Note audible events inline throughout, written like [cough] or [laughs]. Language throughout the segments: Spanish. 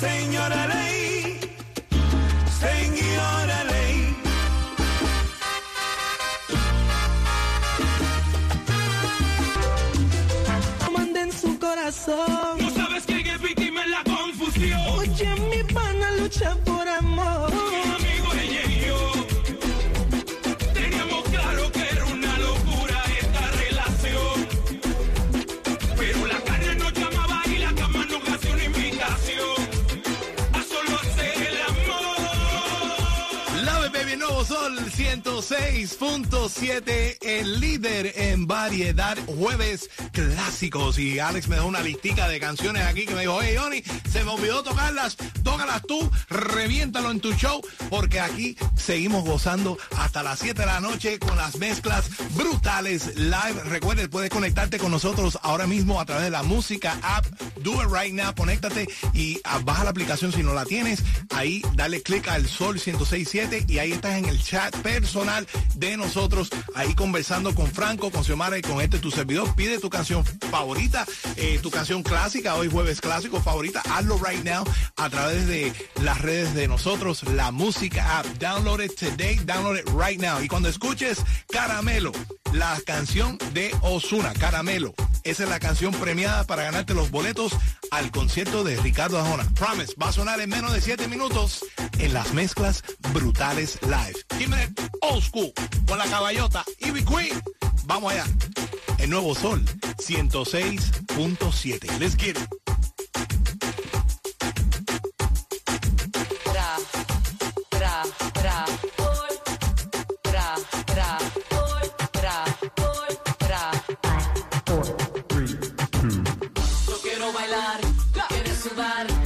Señora 106.7, el líder en variedad, jueves clásicos. Y Alex me dejó una listica de canciones aquí que me dijo, hey, Johnny, se me olvidó tocarlas, tócalas tú, reviéntalo en tu show, porque aquí seguimos gozando hasta las 7 de la noche con las mezclas brutales live. Recuerda, puedes conectarte con nosotros ahora mismo a través de la música app. Do it right now, conéctate y ah, baja la aplicación si no la tienes. Ahí dale clic al Sol 1067 y ahí estás en el chat personal de nosotros, ahí conversando con Franco, con Xiomara y con este tu servidor. Pide tu canción favorita, eh, tu canción clásica, hoy jueves clásico favorita, hazlo right now a través de las redes de nosotros, la música app. Download it today, download it right now. Y cuando escuches Caramelo, la canción de Osuna, Caramelo. Esa es la canción premiada para ganarte los boletos al concierto de Ricardo Arjona. Promise, va a sonar en menos de 7 minutos en las mezclas brutales live. Dime old school con la caballota Ivy Queen. Vamos allá. El nuevo sol 106.7. Let's get it. tra, tra, tra, tra, tra, tra, tra. Yo quiero bailar, sudar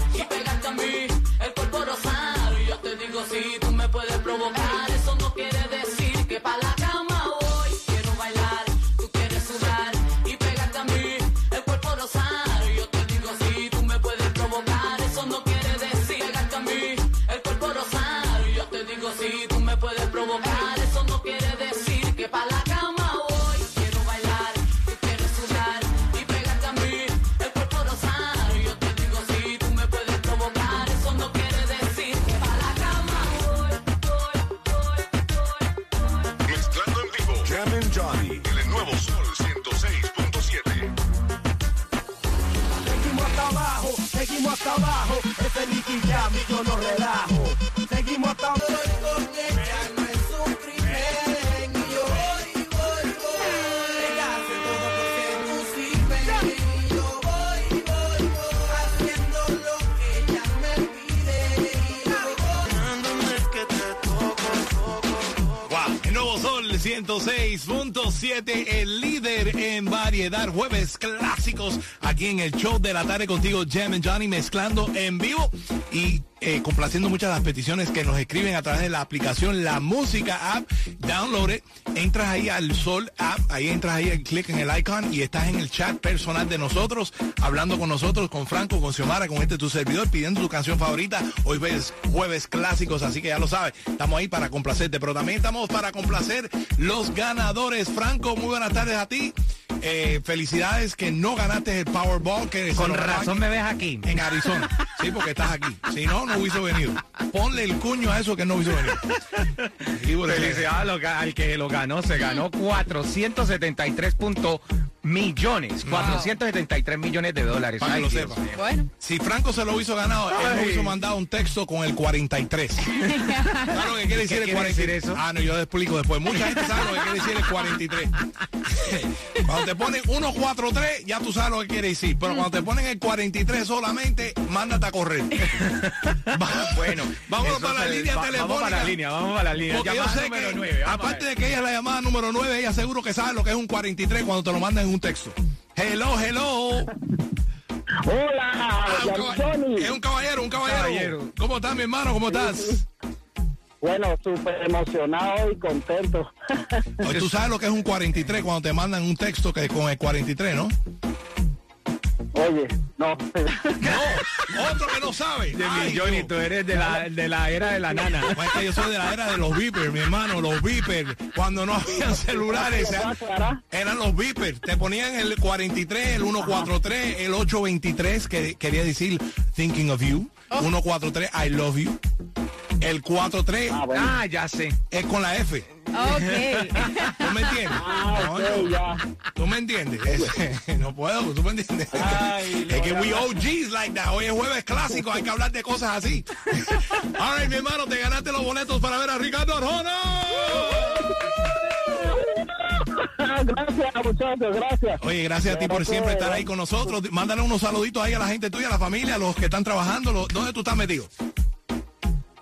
Wow. El nuevo Sol 106.7, el líder en variedad. Jueves clásicos aquí en el show de la tarde contigo, Jam and Johnny, mezclando en vivo. Y eh, complaciendo muchas de las peticiones que nos escriben a través de la aplicación La Música App. Download entras ahí al Sol App, ahí entras ahí, clic en el icon y estás en el chat personal de nosotros, hablando con nosotros, con Franco, con Xiomara, con este tu servidor, pidiendo tu canción favorita. Hoy ves jueves clásicos, así que ya lo sabes, estamos ahí para complacerte, pero también estamos para complacer los ganadores. Franco, muy buenas tardes a ti. Eh, felicidades que no ganaste el Powerball. Que Con razón me ves aquí. En Arizona. Sí, porque estás aquí. Si no, no hubiese venido. Ponle el cuño a eso que no hubiese venido. Felicidades al que- lo ganó. Se ganó 473 puntos millones. 473 millones de dólares. Para que lo sepa. Bueno, Si Franco se lo hizo ganado, él nos hizo mandado un texto con el 43. [laughs] ¿Sabes lo que quiere decir ¿Qué el quiere 43? decir eso? Ah, no, yo te explico después. Mucha gente sabe lo que quiere decir el 43. [laughs] cuando te ponen 143, ya tú sabes lo que quiere decir. Pero cuando te [laughs] ponen el 43 solamente, mándate a correr. [laughs] Va- Bueno, vámonos eso para la línea va- telefónica. Vamos para la línea, vamos para la línea. Porque yo sé número que, vamos aparte de que ella es la llamada número 9, ella seguro que sabe lo que es un 43 cuando te lo mandan en un texto. Hello, hello. Hola, Ah, un es un caballero, un caballero. Caballero. ¿Cómo estás, mi hermano? ¿Cómo estás? Bueno, súper emocionado y contento. Oye, [laughs] Tú sabes lo que es un 43 cuando te mandan un texto que con el 43, ¿no? Oye, no. [laughs] No, otro que no sabe. De Ay, mi Johnny, tú eres de la, de la era de la nana. Pues es que yo soy de la era de los beepers, mi hermano, los beepers. Cuando no habían [laughs] celulares, ¿Qué pasa, Ara? eran los beepers. Te ponían el 43, el 143, el 823, que quería decir thinking of you. 143, I love you. El 43 Ah, bueno. Ah, ya sé. es con la F. Ok. [laughs] ¿Tú me entiendes? Ah, ok, Coño, ya. ¿Tú me entiendes? Es- [laughs] no puedo, ¿tú me entiendes? Ay, [laughs] es que we OGs like that. Hoy es jueves clásico, hay que hablar de cosas así. All right, mi hermano, te ganaste los boletos para ver a Ricardo Arjona. gracias, muchachos, gracias. Oye, gracias a ti por siempre estar ahí con nosotros. Mándale unos saluditos ahí a la gente tuya, a la familia, a los que están trabajando. Los- ¿Dónde tú estás metido?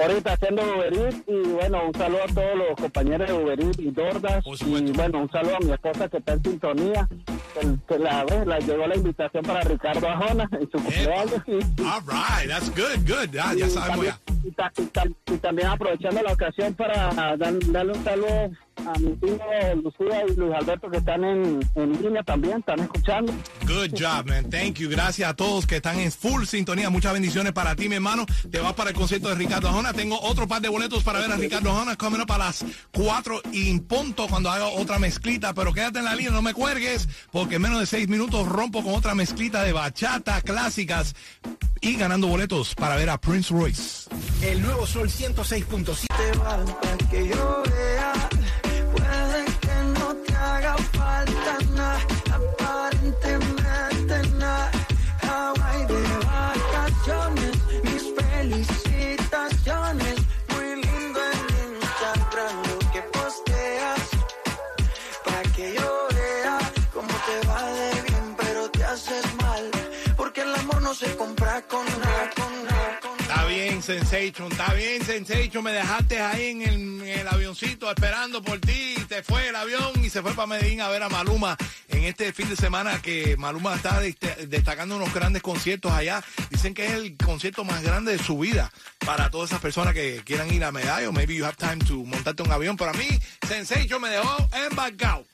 Ahorita haciendo Uber Eats y bueno, un saludo a todos los compañeros de Uber Eats y Dordas. Y bueno, un saludo a mi esposa que está en sintonía. Que, que la, ve, la llegó la invitación para Ricardo Ajona en su cumpleaños. Y, All right, that's good, good. Ah, ya sabemos ya. Y ta- y ta- y también aprovechando la ocasión para dar- darle un saludo a mi tío Lucía y Luis Alberto que están en, en línea también, están escuchando. Good job, man. Thank you. Gracias a todos que están en full sintonía. Muchas bendiciones para ti, mi hermano. Te vas para el concierto de Ricardo Arjona. Tengo otro par de boletos para ver a Ricardo Arjona coming up a las 4 y punto cuando haga otra mezclita. Pero quédate en la línea, no me cuelgues, porque en menos de 6 minutos rompo con otra mezclita de bachata clásicas y ganando boletos para ver a Prince Royce. El nuevo Sol 106.7. para que yo vea. Puede que no te haga falta nada, aparentemente nada. Hawaii de vacaciones, mis felicitaciones. Muy lindo en Instagram lo que posteas. Para que yo vea cómo te va de bien, pero te haces mal. Porque el amor no se compra con nada, con nada, bien, Sensation, está bien, Sensation. Me dejaste ahí en el, avioncito esperando por ti. Te fue el avión y se fue para Medellín a ver a Maluma en este fin de semana que Maluma está dest- destacando unos grandes conciertos allá. Dicen que es el concierto más grande de su vida para todas esas personas que quieran ir a Medallo. Maybe you have time to montarte un avión. Pero a mí, Sensation me dejó embarcado.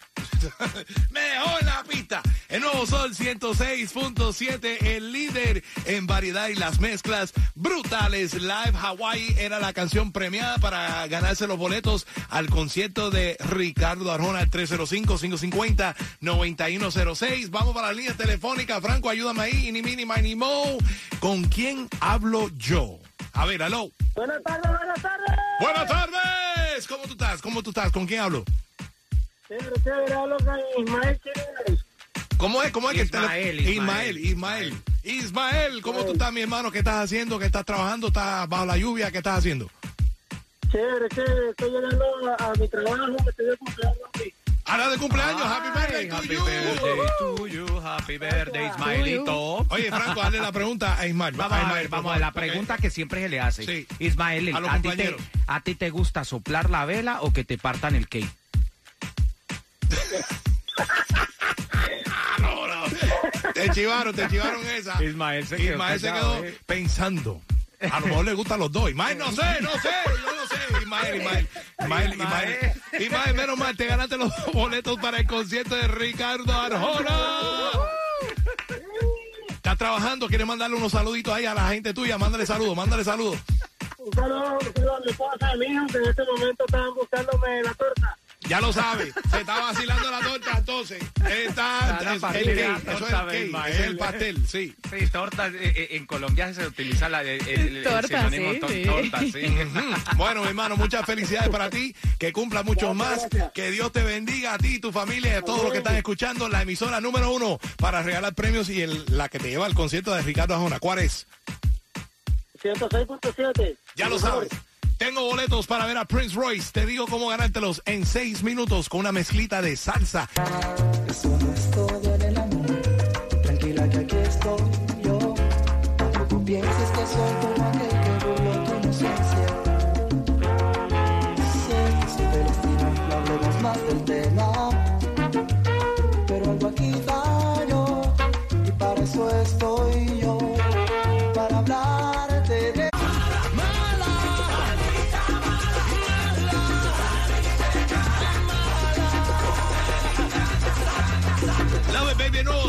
Me dejó en la pista. El nuevo Sol 106.7, el líder en variedad y las mezclas brutales. Live Hawaii era la canción premiada para ganarse los boletos al concierto de Ricardo Arjona, el 305-550-9106. Vamos para la línea telefónica. Franco, ayúdame ahí. Ni mini, ni mo. ¿Con quién hablo yo? A ver, aló. Buenas tardes, buenas tardes. Buenas tardes. ¿Cómo tú estás? ¿Cómo tú estás? ¿Con quién hablo? Chévere, chévere, hablo con Ismael Chirinos. ¿Cómo es? ¿Cómo es que el Ismael, Ismael, Ismael, Ismael. Ismael, ¿cómo tú estás, mi hermano? ¿Qué estás haciendo? ¿Qué estás trabajando? ¿Estás bajo la lluvia? ¿Qué estás haciendo? Chévere, chévere, estoy llegando a, a mi trabajo, estoy de cumpleaños. Ahora de cumpleaños, happy birthday Ay, to happy you. birthday to you, happy birthday, Ismaelito. Oye, Franco, hazle la pregunta a Ismael. Vamos a Ismael, ver, por vamos a ver, la pregunta porque- que siempre se le hace. Sí. Ismael, A los ¿a ti, te, compañeros. ¿a ti te gusta soplar la vela o que te partan el cake? No, no. Te chivaron, te chivaron esa. Ismael se quedó Ismael se quedó eh. pensando. A lo mejor le gustan los dos. Ismael, no sé, no sé, yo no sé. Ismael, Ismael. Ismael, Ismael. Ismael, menos mal, te ganaste los boletos para el concierto de Ricardo Arjona. ¿Estás trabajando? ¿Quieres mandarle unos saluditos ahí a la gente tuya? Mándale saludos, mándale saludos. Un saludo, un saludo a mi esposa, a mi hijo, que en este momento estaban buscándome la. Ya lo sabe, se está vacilando la torta entonces. Está, la es- pastel, el cake, eso es torta el de cake, Ismael. es el pastel, sí. Sí, tortas, eh, eh, en Colombia se utiliza la, el, el- el Torta, sinónimo sí, to- sí. torta, sí. Ujú. Bueno, hermano, muchas felicidades para ti, que cumpla muchos más, que Dios te bendiga a ti y tu familia y a todos los que están escuchando la emisora número uno para regalar premios y el, la que te lleva al concierto de Ricardo Arjona. ¿Cuál es? 106.7. Ya lo sabes. Tengo boletos para ver a Prince Royce. Te digo cómo ganártelos en seis minutos con una mezclita de salsa.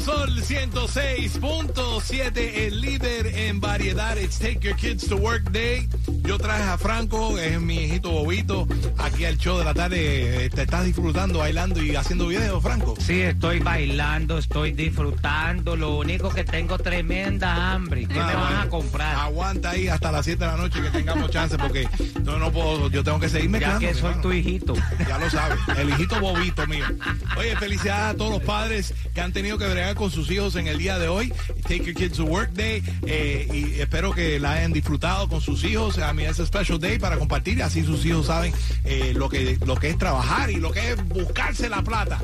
Sol 106.7, el líder en variedad. It's Take Your Kids to Work Day. Yo traje a Franco, es mi hijito bobito, aquí al show de la tarde. Eh, Te estás disfrutando, bailando y haciendo videos, Franco. Sí, estoy bailando, estoy disfrutando. Lo único que tengo tremenda hambre. ¿Qué me Ah, vas a comprar? Aguanta ahí hasta las 7 de la noche que tengamos chance porque no, no puedo, yo tengo que seguir Ya mezclando. que soy hermano. tu hijito. Ya lo sabes, el hijito bobito mío. Oye, felicidades a todos los padres que han tenido que bregar con sus hijos en el día de hoy. Take your kids to work day. eh, y espero que la hayan disfrutado con sus hijos. A mí es special day para compartir. Así sus hijos saben eh, lo, que, lo que es trabajar y lo que es buscarse la plata.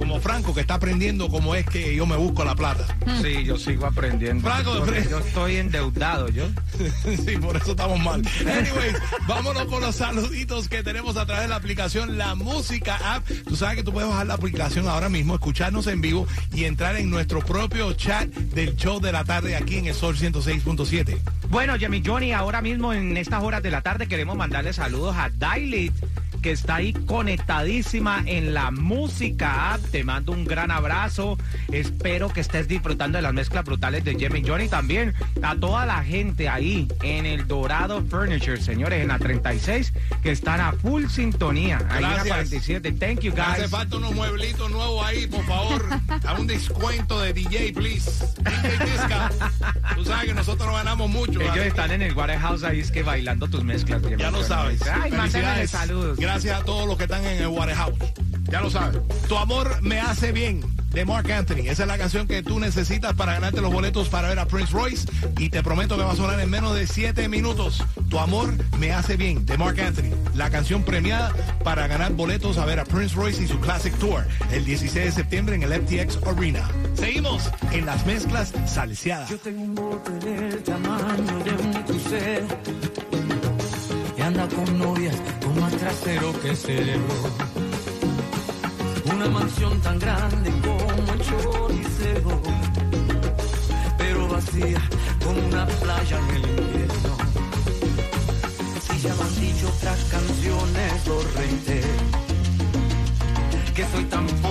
Como Franco, que está aprendiendo cómo es que yo me busco la plata. Sí, yo sigo aprendiendo. Franco, Fre- yo estoy endeudado, yo. [laughs] sí, por eso estamos mal. Anyways, vámonos con los saluditos que tenemos a través de la aplicación La Música App. Tú sabes que tú puedes bajar la aplicación ahora mismo, escucharnos en vivo y entrar en nuestro propio chat del show de la tarde aquí en el Sol 106.7. Bueno, Jimmy Johnny, ahora mismo en estas horas de la tarde queremos mandarle saludos a Dailit, que está ahí conectadísima en la música app. Te mando un gran abrazo. Espero que estés disfrutando de las mezclas brutales de Jimmy Johnny. También a toda la gente ahí en el Dorado Furniture, señores, en la 36, que están a full sintonía. Ahí en la Gracias. 47. Thank you, Me hace guys. falta unos mueblitos nuevos ahí, por favor. [laughs] A un descuento de DJ, please. DJ. [laughs] Tú sabes que nosotros no ganamos mucho. Ellos ¿vale? están en el Warehouse ahí, es que bailando tus mezclas. Jimmy Ya lo Johnny. sabes. Ay, saludos. Gracias a todos los que están en el Warehouse. Ya lo sabes. Tu amor me hace bien. De Mark Anthony. Esa es la canción que tú necesitas para ganarte los boletos para ver a Prince Royce. Y te prometo que va a sonar en menos de 7 minutos. Tu amor me hace bien. De Mark Anthony. La canción premiada para ganar boletos a ver a Prince Royce y su Classic Tour. El 16 de septiembre en el FTX Arena. Seguimos en las mezclas salseadas. Yo tengo un tamaño de un con novias con más trasero que cerebro. Una mansión tan grande como el choricero, pero vacía como una playa en el invierno. Si ya me han dicho otras canciones, lo reitero. Que soy tan pobre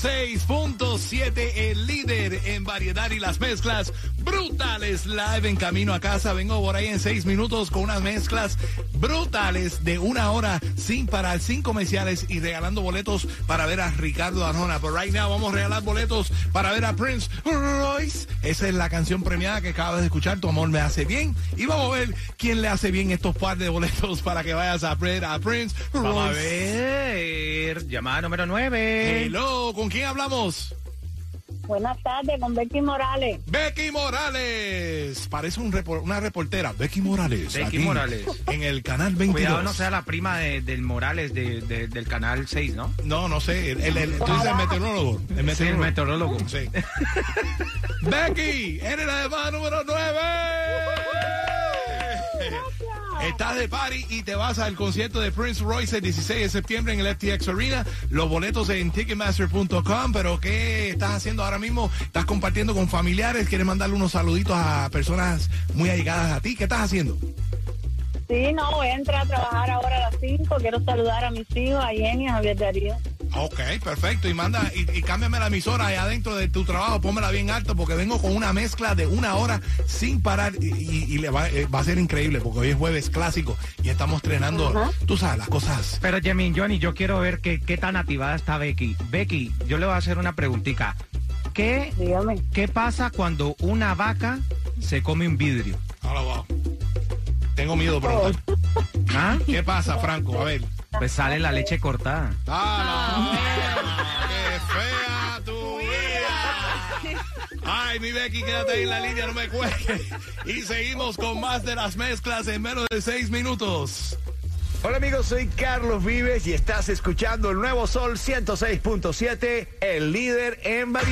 106.7, el líder en variedad y las mezclas brutales. Live en camino a casa. Vengo por ahí en seis minutos con unas mezclas brutales de una hora sin parar, sin comerciales y regalando boletos para ver a Ricardo Arjona. Pero right now vamos a regalar boletos para ver a Prince Royce. Esa es la canción premiada que acabas de escuchar. Tu amor me hace bien. Y vamos a ver quién le hace bien estos par de boletos [laughs] para que vayas a ver a Prince Royce. Vamos a ver. Llamada número 9. Hello, ¿con quién hablamos? Buenas tardes, con Becky Morales. Becky Morales. es- parece un repor- una reportera, Becky Morales. Becky aquí, Morales. En el canal 22. Cuidado no sea la prima de- del Morales de- de- del canal 6, ¿no? No, no sé. El, el- el- tú dices el meteorólogo. El Sí, el meteorólogo. meteorólogo. Sí. [laughs] Becky, eres la llamada número 9. Estás de party y te vas al concierto de Prince Royce el 16 de septiembre en el FTX Arena. Los boletos en ticketmaster.com. Pero ¿qué estás haciendo ahora mismo? ¿Estás compartiendo con familiares? ¿Quieres mandarle unos saluditos a personas muy allegadas a ti? ¿Qué estás haciendo? Sí, no, voy a entrar a trabajar ahora a las 5. Quiero saludar a mis hijos, a Jenny, a Javier Darío. Ok, perfecto. Y manda, y, y cámbiame la emisora allá adentro de tu trabajo, pónmela bien alto, porque vengo con una mezcla de una hora sin parar y, y- y le va, eh, va a ser increíble, porque hoy es jueves clásico y estamos estrenando, tú sabes, las cosas. Pero Jemin, Johnny, yo quiero ver qué, qué tan activada está Becky. Becky, yo le voy a hacer una preguntita. ¿Qué, Dígame. ¿Qué pasa cuando una vaca se come un vidrio? Ahora va. Tengo miedo de preguntar. [laughs] ¿Ah? ¿Qué pasa, Franco? A ver. Pues sale la leche cortada. ¡Ah, no! ¡Qué fea tu vida! Ay, mi Becky, quédate ahí en la línea, no me cuelgues. Y seguimos con más de las mezclas en menos de seis minutos. Hola amigos, soy Carlos Vives y estás escuchando el nuevo Sol 106.7, el líder en variedad.